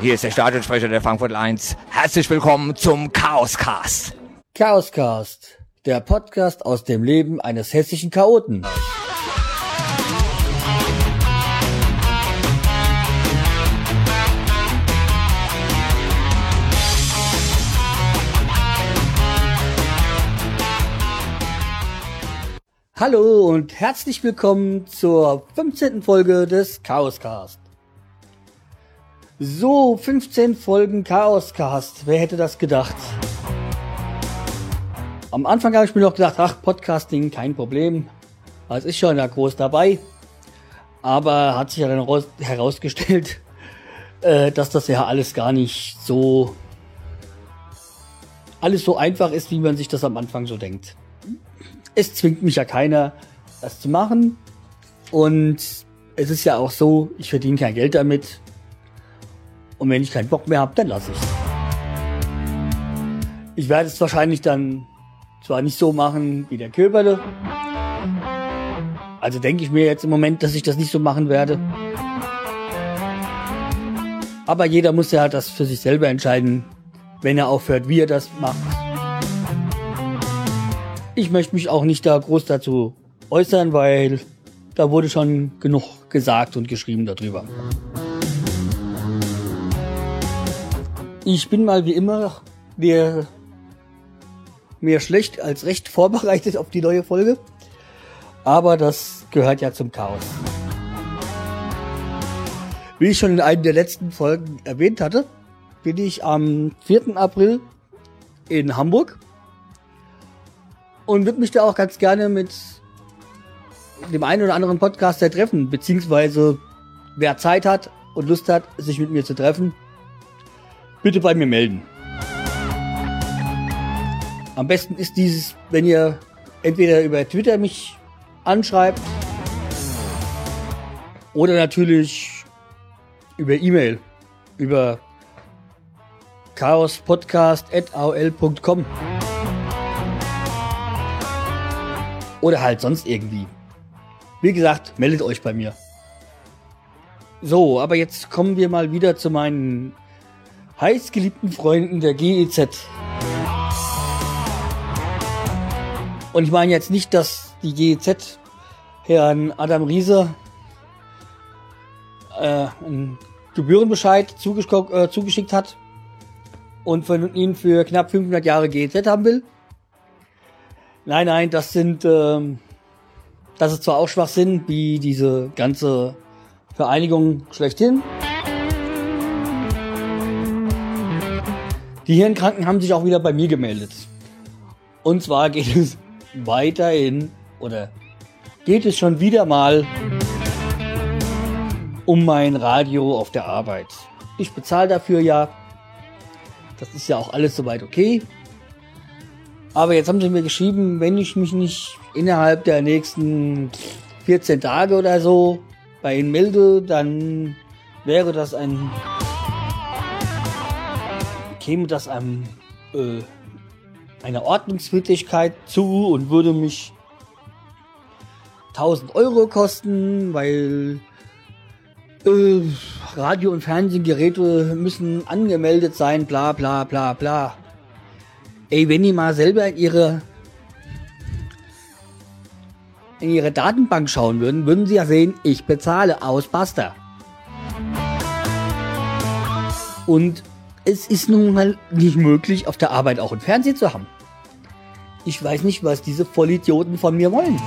Hier ist der Stadionsprecher der Frankfurt 1. Herzlich willkommen zum Chaoscast. Chaoscast, der Podcast aus dem Leben eines hessischen Chaoten. Hallo und herzlich willkommen zur 15. Folge des Chaoscast. So, 15 Folgen Chaoscast. Wer hätte das gedacht? Am Anfang habe ich mir noch gedacht, ach, Podcasting, kein Problem. Es ist schon ja groß dabei. Aber hat sich ja dann herausgestellt, äh, dass das ja alles gar nicht so alles so einfach ist, wie man sich das am Anfang so denkt. Es zwingt mich ja keiner, das zu machen. Und es ist ja auch so, ich verdiene kein Geld damit. Und wenn ich keinen Bock mehr habe, dann lasse ich Ich werde es wahrscheinlich dann zwar nicht so machen wie der Köberle. Also denke ich mir jetzt im Moment, dass ich das nicht so machen werde. Aber jeder muss ja das für sich selber entscheiden, wenn er aufhört, wie er das macht. Ich möchte mich auch nicht da groß dazu äußern, weil da wurde schon genug gesagt und geschrieben darüber. Ich bin mal wie immer mehr, mehr schlecht als recht vorbereitet auf die neue Folge. Aber das gehört ja zum Chaos. Wie ich schon in einer der letzten Folgen erwähnt hatte, bin ich am 4. April in Hamburg und würde mich da auch ganz gerne mit dem einen oder anderen Podcaster treffen, beziehungsweise wer Zeit hat und Lust hat, sich mit mir zu treffen, bitte bei mir melden. Am besten ist dieses, wenn ihr entweder über Twitter mich anschreibt oder natürlich über E-Mail, über chaospodcast.aol.com oder halt sonst irgendwie. Wie gesagt, meldet euch bei mir. So, aber jetzt kommen wir mal wieder zu meinen heißgeliebten Freunden der GEZ. Und ich meine jetzt nicht, dass die GEZ Herrn Adam Riese äh, einen Gebührenbescheid äh, zugeschickt hat und von ihnen für knapp 500 Jahre GEZ haben will. Nein, nein, das sind, ähm, das ist zwar auch Schwachsinn, wie diese ganze Vereinigung schlechthin. Die Hirnkranken haben sich auch wieder bei mir gemeldet. Und zwar geht es weiterhin oder geht es schon wieder mal um mein Radio auf der Arbeit. Ich bezahle dafür ja. Das ist ja auch alles soweit okay. Aber jetzt haben sie mir geschrieben, wenn ich mich nicht innerhalb der nächsten 14 Tage oder so bei ihnen melde, dann wäre das ein käme das einem äh, einer Ordnungswidrigkeit zu und würde mich 1000 Euro kosten, weil äh, Radio- und Fernsehgeräte müssen angemeldet sein, bla bla bla bla. Ey, wenn die mal selber in ihre in ihre Datenbank schauen würden, würden sie ja sehen, ich bezahle aus Basta. Und es ist nun mal nicht möglich, auf der Arbeit auch ein Fernsehen zu haben. Ich weiß nicht, was diese Vollidioten von mir wollen.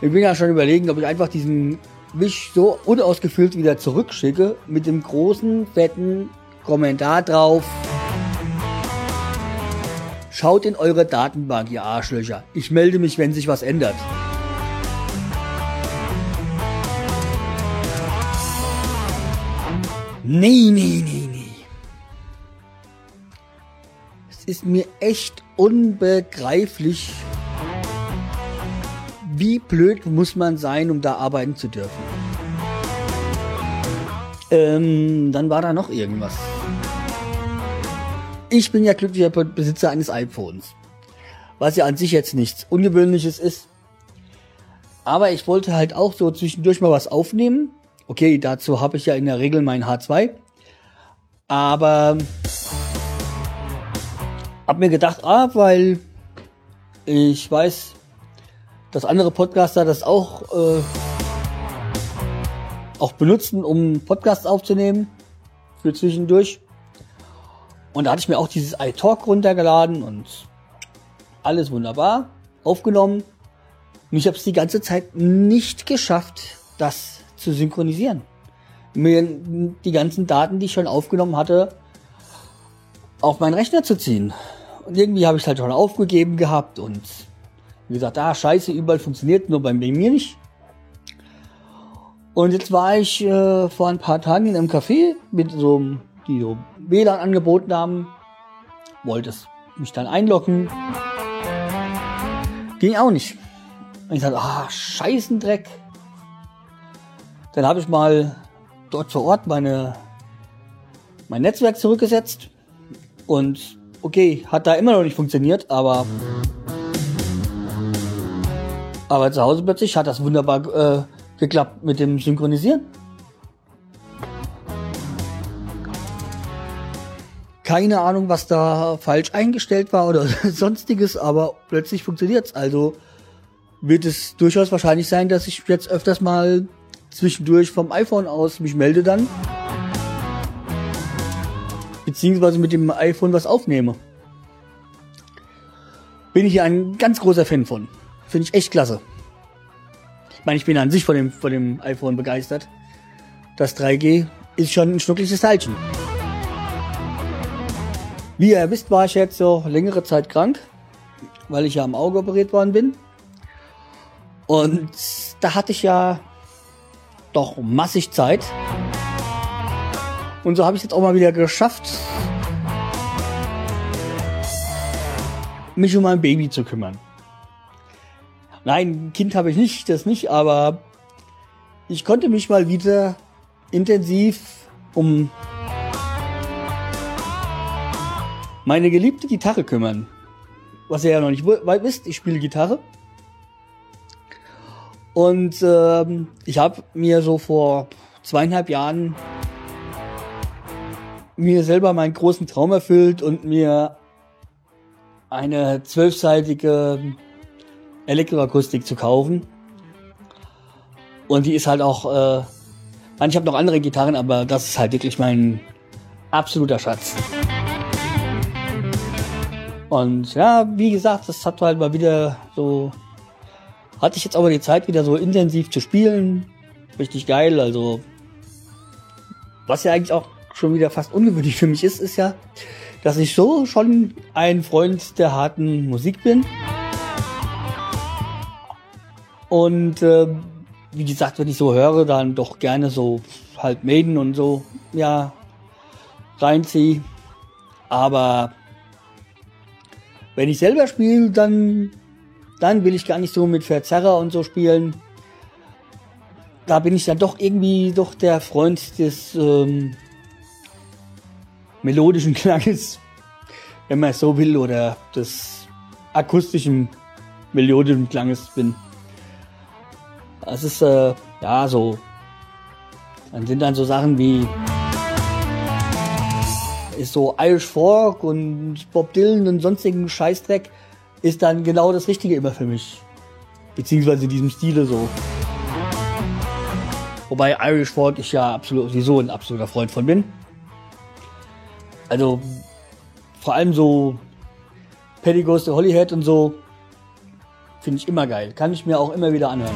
Ich bin ja schon überlegen, ob ich einfach diesen Wisch so unausgefüllt wieder zurückschicke mit dem großen, fetten Kommentar drauf. Schaut in eure Datenbank, ihr Arschlöcher. Ich melde mich, wenn sich was ändert. Nee, nee, nee, nee. Es ist mir echt unbegreiflich, wie blöd muss man sein, um da arbeiten zu dürfen. Ähm, dann war da noch irgendwas. Ich bin ja glücklicher Besitzer eines iPhones. Was ja an sich jetzt nichts Ungewöhnliches ist. Aber ich wollte halt auch so zwischendurch mal was aufnehmen. Okay, dazu habe ich ja in der Regel mein H2. Aber hab mir gedacht, ah, weil ich weiß, dass andere Podcaster das auch, äh, auch benutzen, um Podcasts aufzunehmen für zwischendurch. Und da hatte ich mir auch dieses iTalk runtergeladen und alles wunderbar aufgenommen. Und ich habe es die ganze Zeit nicht geschafft, das zu synchronisieren. Mir die ganzen Daten, die ich schon aufgenommen hatte, auf meinen Rechner zu ziehen. Und irgendwie habe ich halt schon aufgegeben gehabt und wie gesagt, ah, scheiße, überall funktioniert, nur bei mir nicht. Und jetzt war ich äh, vor ein paar Tagen in einem Café mit so einem die so WLAN angeboten haben. Wollte es mich dann einloggen. Ging auch nicht. Und ich dachte, ah, Scheißendreck. Dann habe ich mal dort vor Ort meine, mein Netzwerk zurückgesetzt. Und okay, hat da immer noch nicht funktioniert, aber, aber zu Hause plötzlich hat das wunderbar äh, geklappt mit dem Synchronisieren. keine Ahnung, was da falsch eingestellt war oder sonstiges, aber plötzlich funktioniert's. Also wird es durchaus wahrscheinlich sein, dass ich jetzt öfters mal zwischendurch vom iPhone aus mich melde dann. Beziehungsweise mit dem iPhone was aufnehme. Bin ich hier ein ganz großer Fan von. Finde ich echt klasse. Ich meine, ich bin an sich von dem, von dem iPhone begeistert. Das 3G ist schon ein schnuckliches Teilchen. Wie ihr wisst, war ich jetzt so längere Zeit krank, weil ich ja am Auge operiert worden bin. Und da hatte ich ja doch massig Zeit. Und so habe ich es jetzt auch mal wieder geschafft, mich um mein Baby zu kümmern. Nein, Kind habe ich nicht, das nicht, aber ich konnte mich mal wieder intensiv um meine geliebte Gitarre kümmern. Was ihr ja noch nicht wisst, ich spiele Gitarre. Und ähm, ich habe mir so vor zweieinhalb Jahren mir selber meinen großen Traum erfüllt und mir eine zwölfseitige Elektroakustik zu kaufen. Und die ist halt auch, äh, ich habe noch andere Gitarren, aber das ist halt wirklich mein absoluter Schatz. Und ja, wie gesagt, das hat halt mal wieder so, hatte ich jetzt aber die Zeit wieder so intensiv zu spielen. Richtig geil, also, was ja eigentlich auch schon wieder fast ungewöhnlich für mich ist, ist ja, dass ich so schon ein Freund der harten Musik bin. Und äh, wie gesagt, wenn ich so höre, dann doch gerne so halt Maiden und so, ja, reinziehe. Aber wenn ich selber spiele, dann, dann will ich gar nicht so mit Verzerrer und so spielen. Da bin ich dann doch irgendwie doch der Freund des ähm, melodischen Klanges, wenn man es so will, oder des akustischen melodischen Klanges bin. Das ist äh, ja so. Dann sind dann so Sachen wie ist so Irish Folk und Bob Dylan und sonstigen Scheißdreck ist dann genau das Richtige immer für mich. Beziehungsweise in diesem Stile so. Wobei Irish Folk ich ja absolut sowieso ein absoluter Freund von bin. Also vor allem so Goes to Hollyhead und so finde ich immer geil. Kann ich mir auch immer wieder anhören.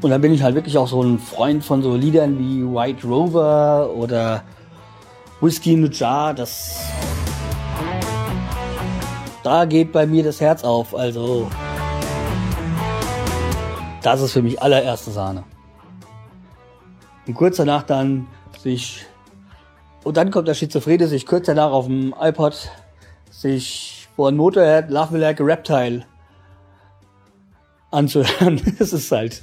Und dann bin ich halt wirklich auch so ein Freund von so Liedern wie White Rover oder Whisky in the Jar, das. Da geht bei mir das Herz auf, also. Das ist für mich allererste Sahne. Und kurz danach dann sich. Und dann kommt der Schizophrene sich kurz danach auf dem iPod sich vor ein Motorhead Love Me Like a Reptile anzuhören. Das ist halt.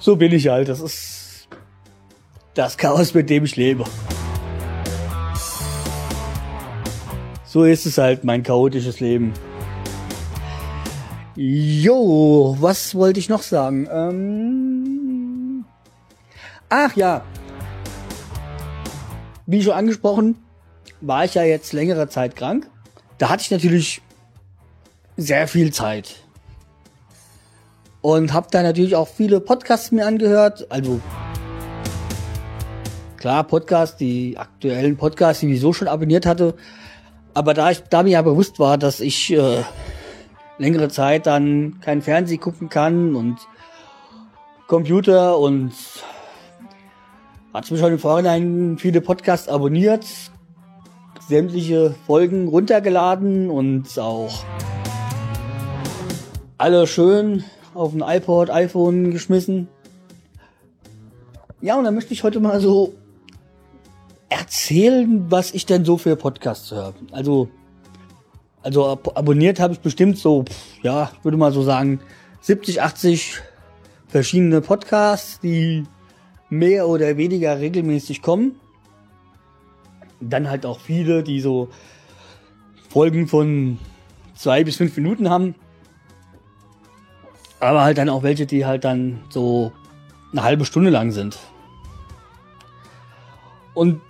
So bin ich halt. Das ist das Chaos, mit dem ich lebe. So ist es halt, mein chaotisches Leben. Jo, was wollte ich noch sagen? Ähm Ach ja. Wie schon angesprochen, war ich ja jetzt längere Zeit krank. Da hatte ich natürlich sehr viel Zeit. Und habe da natürlich auch viele Podcasts mir angehört. Also klar, Podcasts, die aktuellen Podcasts, die ich so schon abonniert hatte. Aber da ich da mir ja bewusst war, dass ich äh, längere Zeit dann kein Fernsehen gucken kann und Computer und hatte mir schon im Vorhinein viele Podcasts abonniert, sämtliche Folgen runtergeladen und auch alle schön auf ein iPod, iPhone geschmissen. Ja, und dann möchte ich heute mal so erzählen, was ich denn so für Podcasts höre. Also, also ab abonniert habe ich bestimmt so, ja, würde mal so sagen, 70, 80 verschiedene Podcasts, die mehr oder weniger regelmäßig kommen. Dann halt auch viele, die so Folgen von zwei bis fünf Minuten haben. Aber halt dann auch welche, die halt dann so eine halbe Stunde lang sind. Und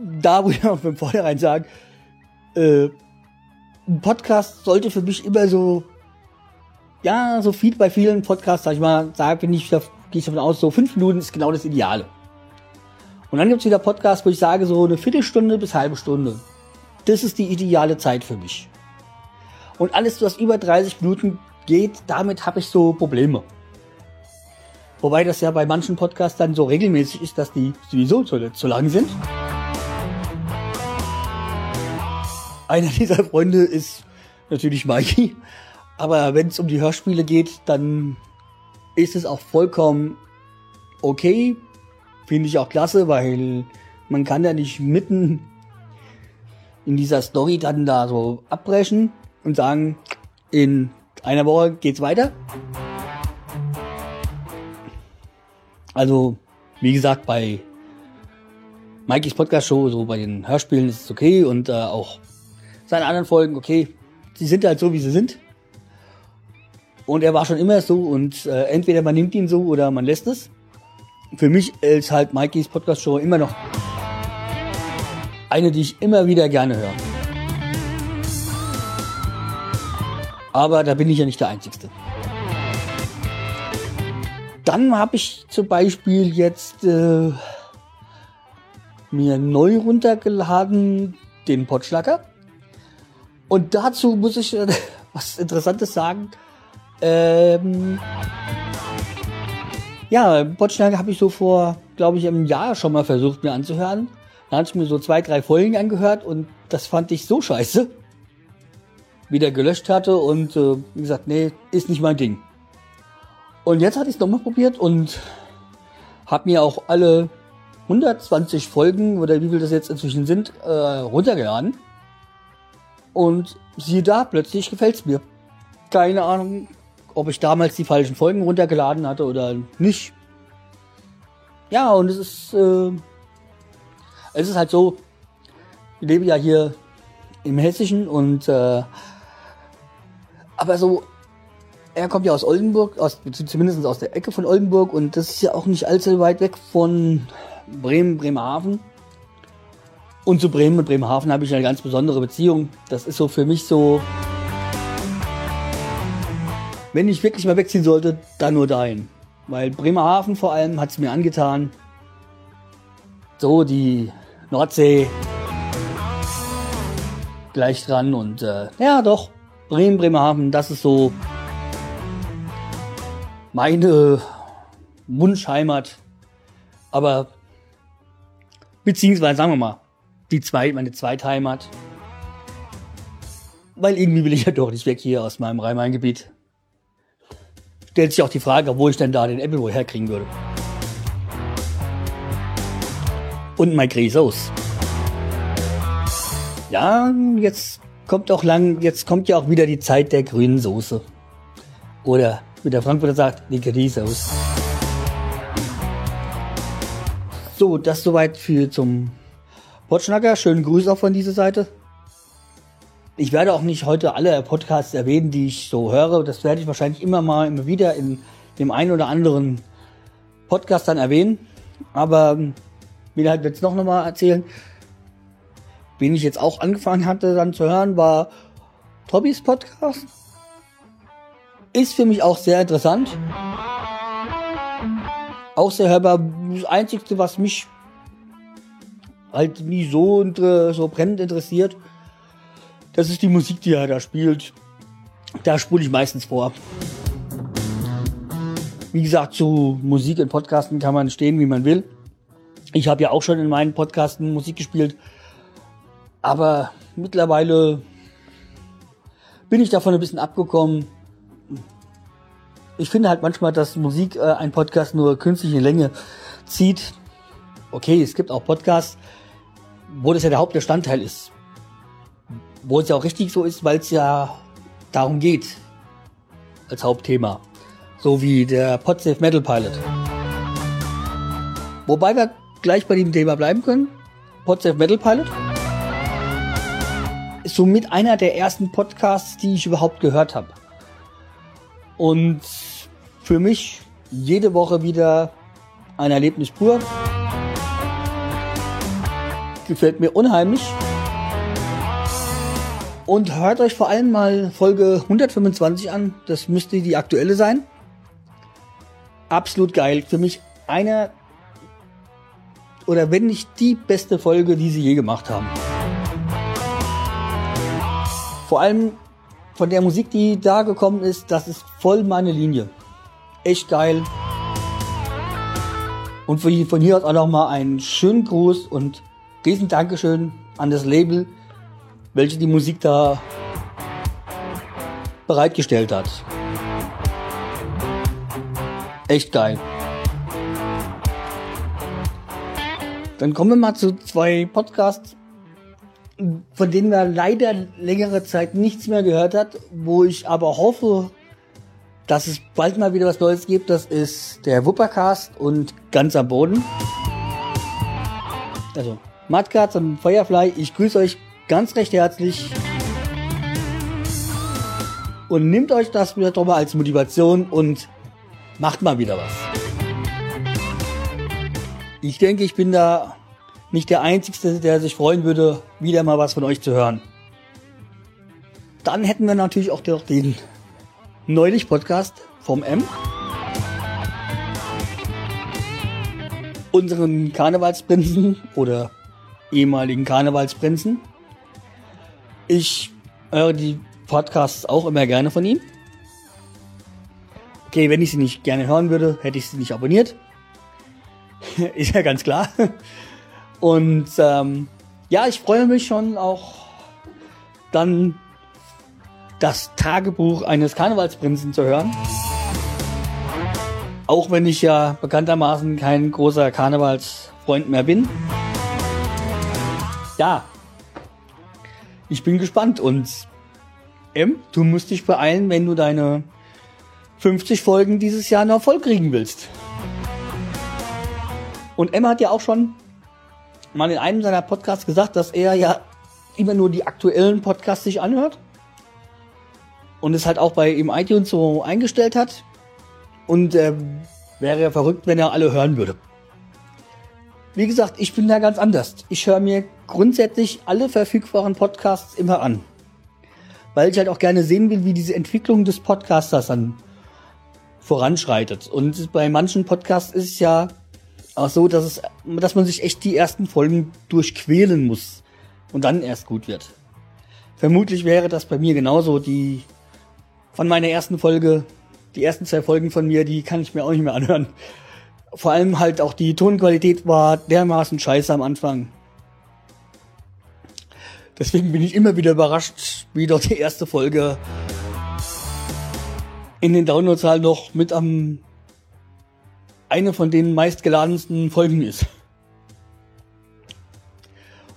da muss ich auch von vornherein sagen, äh, ein Podcast sollte für mich immer so, ja, so viel bei vielen Podcasts, sag ich mal, sage, bin ich, da gehe ich davon aus, so fünf Minuten ist genau das Ideale. Und dann gibt's wieder Podcasts, wo ich sage, so eine Viertelstunde bis halbe Stunde. Das ist die ideale Zeit für mich. Und alles, was über 30 Minuten geht, damit habe ich so Probleme. Wobei das ja bei manchen Podcasts dann so regelmäßig ist, dass die sowieso zu, zu lang sind. Einer dieser Freunde ist natürlich Mikey. Aber wenn es um die Hörspiele geht, dann ist es auch vollkommen okay. Finde ich auch klasse, weil man kann ja nicht mitten in dieser Story dann da so abbrechen und sagen, in einer Woche geht's weiter. Also, wie gesagt, bei Mikeys Podcast Show, so bei den Hörspielen ist es okay und äh, auch seine anderen Folgen, okay, sie sind halt so, wie sie sind. Und er war schon immer so und äh, entweder man nimmt ihn so oder man lässt es. Für mich ist halt Mikeys Podcast Show immer noch eine, die ich immer wieder gerne höre. Aber da bin ich ja nicht der Einzige. Dann habe ich zum Beispiel jetzt äh, mir neu runtergeladen den Potschlacker. Und dazu muss ich äh, was Interessantes sagen. Ähm, ja, Potschnacker habe ich so vor, glaube ich, einem Jahr schon mal versucht mir anzuhören. Da hatte ich mir so zwei, drei Folgen angehört und das fand ich so scheiße. Wieder gelöscht hatte und äh, gesagt, nee, ist nicht mein Ding. Und jetzt hatte ich es nochmal probiert und habe mir auch alle 120 Folgen oder wie viel das jetzt inzwischen sind, äh, runtergeladen. Und siehe da, plötzlich gefällt's mir. Keine Ahnung, ob ich damals die falschen Folgen runtergeladen hatte oder nicht. Ja, und es ist, äh, es ist halt so, ich lebe ja hier im Hessischen und äh, aber so, er kommt ja aus Oldenburg, aus, zumindest aus der Ecke von Oldenburg und das ist ja auch nicht allzu weit weg von Bremen, Bremerhaven. Und zu Bremen und Bremerhaven habe ich eine ganz besondere Beziehung. Das ist so für mich so, wenn ich wirklich mal wegziehen sollte, dann nur dahin. Weil Bremerhaven vor allem hat es mir angetan. So, die Nordsee gleich dran und äh, ja doch, Bremen, Bremerhaven, das ist so meine Wunschheimat. Aber beziehungsweise sagen wir mal, die zweit, meine Zweitheimat. Weil irgendwie will ich ja doch nicht weg hier aus meinem Rhein-Main-Gebiet. Stellt sich auch die Frage, wo ich denn da den Appleboy herkriegen würde. Und mein Grisos. Ja, jetzt kommt auch lang, jetzt kommt ja auch wieder die Zeit der grünen Soße. Oder wie der Frankfurter sagt, die Grisos. So, das soweit für zum Potschnacker. Schönen Gruß auch von dieser Seite. Ich werde auch nicht heute alle Podcasts erwähnen, die ich so höre. Das werde ich wahrscheinlich immer mal immer wieder in dem einen oder anderen Podcast dann erwähnen. Aber ähm, will halt jetzt noch mal erzählen. Wen ich jetzt auch angefangen hatte dann zu hören, war Tobbys Podcast. Ist für mich auch sehr interessant. Auch sehr hörbar. Das Einzige, was mich halt nie so, so brennend interessiert, das ist die Musik, die er da spielt. Da spule ich meistens vor. Wie gesagt, zu Musik in Podcasten kann man stehen, wie man will. Ich habe ja auch schon in meinen Podcasten Musik gespielt. Aber mittlerweile bin ich davon ein bisschen abgekommen. Ich finde halt manchmal, dass Musik äh, ein Podcast nur künstliche Länge zieht. Okay, es gibt auch Podcasts, wo das ja der Hauptbestandteil ist. Wo es ja auch richtig so ist, weil es ja darum geht. Als Hauptthema. So wie der Podsafe Metal Pilot. Wobei wir gleich bei dem Thema bleiben können. Podsafe Metal Pilot. Ist somit einer der ersten Podcasts, die ich überhaupt gehört habe. Und für mich jede Woche wieder ein Erlebnis pur gefällt mir unheimlich. Und hört euch vor allem mal Folge 125 an. Das müsste die aktuelle sein. Absolut geil. Für mich einer oder wenn nicht die beste Folge, die sie je gemacht haben. Vor allem von der Musik, die da gekommen ist, das ist voll meine Linie. Echt geil. Und von hier aus auch nochmal einen schönen Gruß und riesen Dankeschön an das Label, welche die Musik da bereitgestellt hat. Echt geil. Dann kommen wir mal zu zwei Podcasts, von denen wir leider längere Zeit nichts mehr gehört hat, wo ich aber hoffe, dass es bald mal wieder was Neues gibt. Das ist der Wuppercast und ganz am Boden. Also Mudguards und Firefly, ich grüße euch ganz recht herzlich. Und nehmt euch das wieder mal als Motivation und macht mal wieder was. Ich denke, ich bin da nicht der Einzige, der sich freuen würde, wieder mal was von euch zu hören. Dann hätten wir natürlich auch den neulich Podcast vom M. Unseren Karnevalsprinzen oder ehemaligen Karnevalsprinzen. Ich höre die Podcasts auch immer gerne von ihm. Okay, wenn ich sie nicht gerne hören würde, hätte ich sie nicht abonniert. Ist ja ganz klar. Und ähm, ja, ich freue mich schon auch dann das Tagebuch eines Karnevalsprinzen zu hören. Auch wenn ich ja bekanntermaßen kein großer Karnevalsfreund mehr bin ja, ich bin gespannt und M, du musst dich beeilen, wenn du deine 50 Folgen dieses Jahr noch voll kriegen willst. Und M hat ja auch schon mal in einem seiner Podcasts gesagt, dass er ja immer nur die aktuellen Podcasts sich anhört. Und es halt auch bei ihm iTunes so eingestellt hat. Und äh, wäre ja verrückt, wenn er alle hören würde. Wie gesagt, ich bin da ganz anders. Ich höre mir grundsätzlich alle verfügbaren Podcasts immer an. Weil ich halt auch gerne sehen will, wie diese Entwicklung des Podcasters dann voranschreitet. Und bei manchen Podcasts ist es ja auch so, dass, es, dass man sich echt die ersten Folgen durchquälen muss und dann erst gut wird. Vermutlich wäre das bei mir genauso. Die von meiner ersten Folge, die ersten zwei Folgen von mir, die kann ich mir auch nicht mehr anhören vor allem halt auch die Tonqualität war dermaßen scheiße am Anfang. Deswegen bin ich immer wieder überrascht, wie doch die erste Folge in den Downloadzahlen noch mit am eine von den meistgeladensten Folgen ist.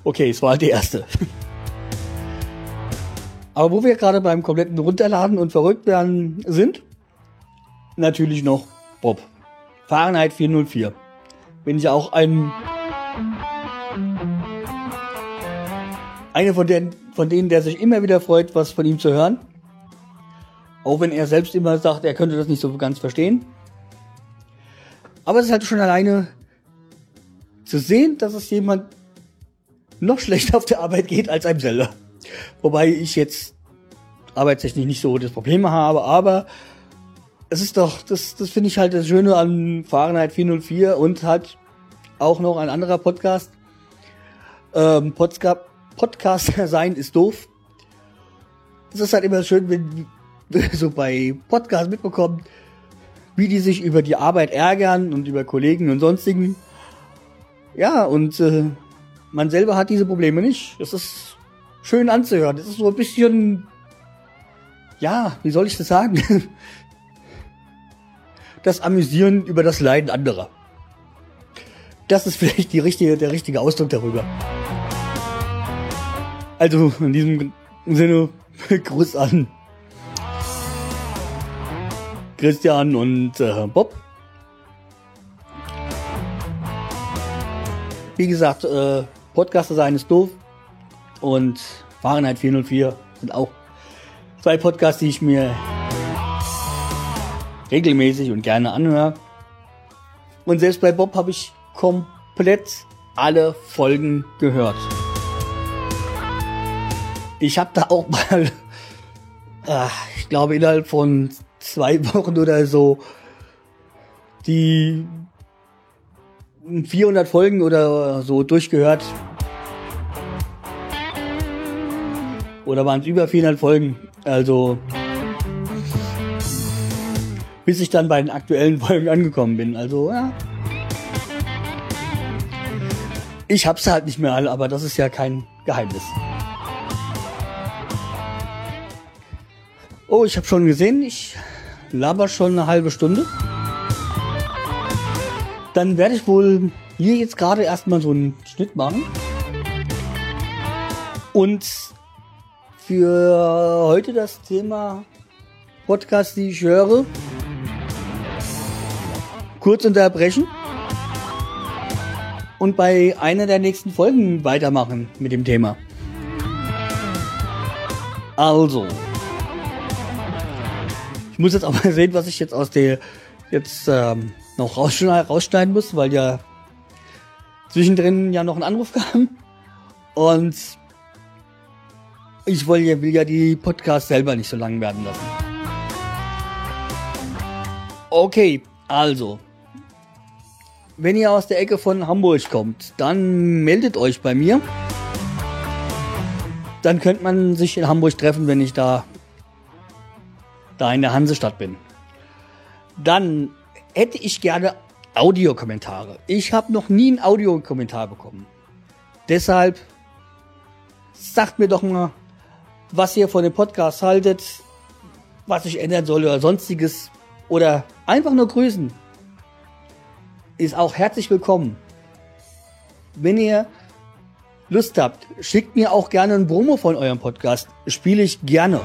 Okay, es war halt die erste. Aber wo wir gerade beim kompletten Runterladen und verrückt werden sind, natürlich noch Bob. Fahrenheit 404. Bin ich auch ein eine von den von denen der sich immer wieder freut, was von ihm zu hören. Auch wenn er selbst immer sagt, er könnte das nicht so ganz verstehen. Aber es ist halt schon alleine zu sehen, dass es jemand noch schlechter auf der Arbeit geht als einem selber. Wobei ich jetzt arbeitstechnisch nicht so das Problem habe, aber es ist doch, das, das finde ich halt das Schöne an Fahrenheit 404 und halt auch noch ein anderer Podcast. Ähm, Podca Podcaster sein ist doof. Es ist halt immer schön, wenn so bei Podcasts mitbekommen, wie die sich über die Arbeit ärgern und über Kollegen und sonstigen. Ja, und äh, man selber hat diese Probleme nicht. Es ist schön anzuhören. Es ist so ein bisschen, ja, wie soll ich das sagen? Das Amüsieren über das Leiden anderer. Das ist vielleicht die richtige, der richtige Ausdruck darüber. Also in diesem Sinne, Gruß an Christian und äh, Bob. Wie gesagt, äh, Podcaster sein ist doof und Fahrenheit 404 sind auch zwei Podcasts, die ich mir regelmäßig und gerne anhöre. Und selbst bei Bob habe ich komplett alle Folgen gehört. Ich habe da auch mal, äh, ich glaube innerhalb von zwei Wochen oder so, die 400 Folgen oder so durchgehört. Oder waren es über 400 Folgen? Also, bis ich dann bei den aktuellen Folgen angekommen bin. Also, ja. Ich hab's halt nicht mehr alle, aber das ist ja kein Geheimnis. Oh, ich habe schon gesehen, ich laber schon eine halbe Stunde. Dann werde ich wohl hier jetzt gerade erstmal so einen Schnitt machen. Und für heute das Thema Podcast, die ich höre, kurz unterbrechen und bei einer der nächsten Folgen weitermachen mit dem Thema. Also, ich muss jetzt mal sehen, was ich jetzt aus der jetzt ähm, noch rausschneiden muss, weil ja zwischendrin ja noch ein Anruf kam. Und ich will ja, will ja die Podcasts selber nicht so lang werden lassen. Okay, also. Wenn ihr aus der Ecke von Hamburg kommt, dann meldet euch bei mir. Dann könnte man sich in Hamburg treffen, wenn ich da, da in der Hansestadt bin. Dann hätte ich gerne Audiokommentare. Ich habe noch nie einen Audiokommentar bekommen. Deshalb sagt mir doch mal, was ihr von dem Podcast haltet, was ich ändern soll oder sonstiges. Oder einfach nur grüßen. Ist auch herzlich willkommen. Wenn ihr Lust habt, schickt mir auch gerne ein Promo von eurem Podcast. Spiele ich gerne.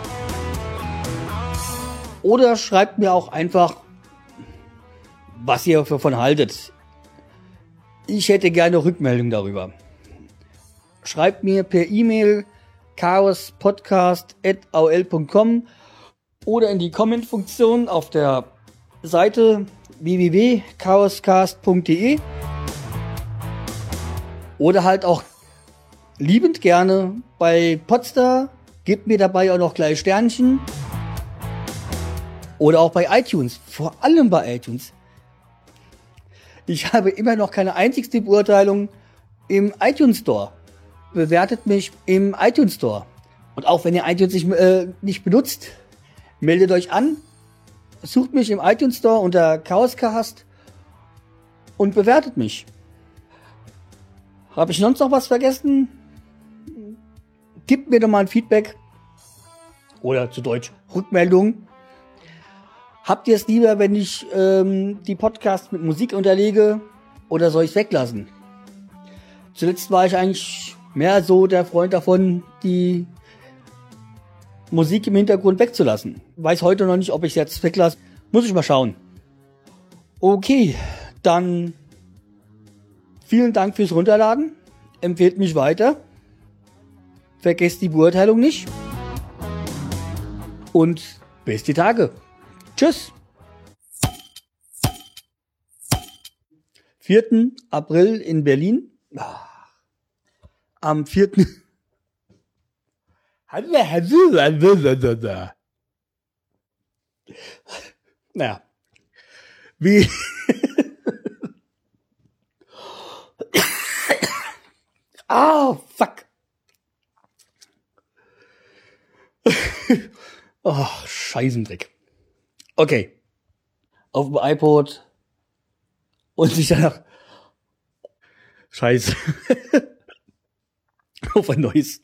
Oder schreibt mir auch einfach was ihr davon haltet. Ich hätte gerne Rückmeldung darüber. Schreibt mir per E-Mail chaospodcast.aol.com oder in die Comment-Funktion auf der Seite www.chaoscast.de oder halt auch liebend gerne bei Podstar. Gebt mir dabei auch noch gleich Sternchen. Oder auch bei iTunes. Vor allem bei iTunes. Ich habe immer noch keine einzigste Beurteilung im iTunes Store. Bewertet mich im iTunes Store. Und auch wenn ihr iTunes nicht, äh, nicht benutzt, meldet euch an, sucht mich im iTunes Store unter Chaoscast und bewertet mich. Habe ich sonst noch was vergessen? Gebt mir doch mal ein Feedback. Oder zu Deutsch Rückmeldung. Habt ihr es lieber, wenn ich ähm, die Podcasts mit Musik unterlege oder soll ich es weglassen? Zuletzt war ich eigentlich mehr so der Freund davon, die Musik im Hintergrund wegzulassen. Weiß heute noch nicht, ob ich es jetzt weglasse. Muss ich mal schauen. Okay, dann vielen Dank fürs Runterladen. Empfehlt mich weiter. Vergesst die Beurteilung nicht. Und bis die Tage. Tschüss. 4. April in Berlin. Am 4. Naja. Wie. Ah, fuck. oh, Scheißendreck. Okay. Auf dem iPod und sich danach Scheiße. Auf ein neues